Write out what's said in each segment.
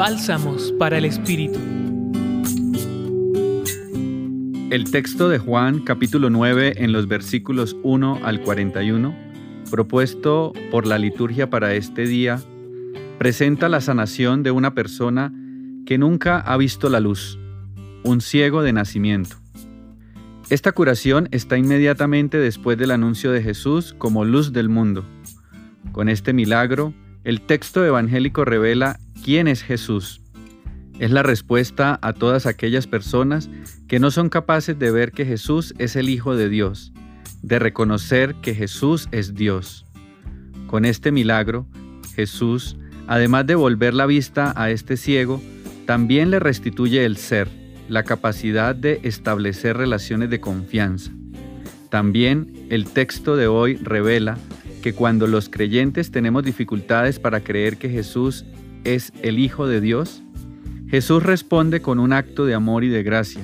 Bálsamos para el Espíritu. El texto de Juan capítulo 9 en los versículos 1 al 41, propuesto por la liturgia para este día, presenta la sanación de una persona que nunca ha visto la luz, un ciego de nacimiento. Esta curación está inmediatamente después del anuncio de Jesús como luz del mundo. Con este milagro, el texto evangélico revela quién es Jesús. Es la respuesta a todas aquellas personas que no son capaces de ver que Jesús es el Hijo de Dios, de reconocer que Jesús es Dios. Con este milagro, Jesús, además de volver la vista a este ciego, también le restituye el ser, la capacidad de establecer relaciones de confianza. También el texto de hoy revela que cuando los creyentes tenemos dificultades para creer que Jesús es el Hijo de Dios, Jesús responde con un acto de amor y de gracia.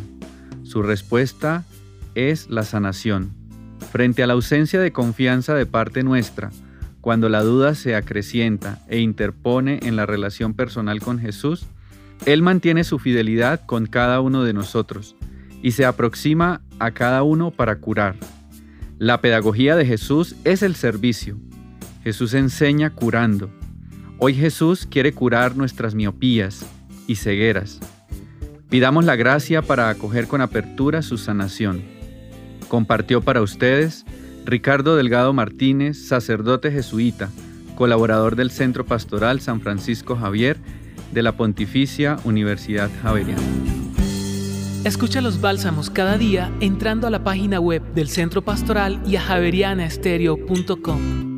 Su respuesta es la sanación. Frente a la ausencia de confianza de parte nuestra, cuando la duda se acrecienta e interpone en la relación personal con Jesús, Él mantiene su fidelidad con cada uno de nosotros y se aproxima a cada uno para curar, la pedagogía de Jesús es el servicio. Jesús enseña curando. Hoy Jesús quiere curar nuestras miopías y cegueras. Pidamos la gracia para acoger con apertura su sanación. Compartió para ustedes Ricardo Delgado Martínez, sacerdote jesuita, colaborador del Centro Pastoral San Francisco Javier de la Pontificia Universidad Javeriana. Escucha los bálsamos cada día entrando a la página web del Centro Pastoral y a javerianaestereo.com.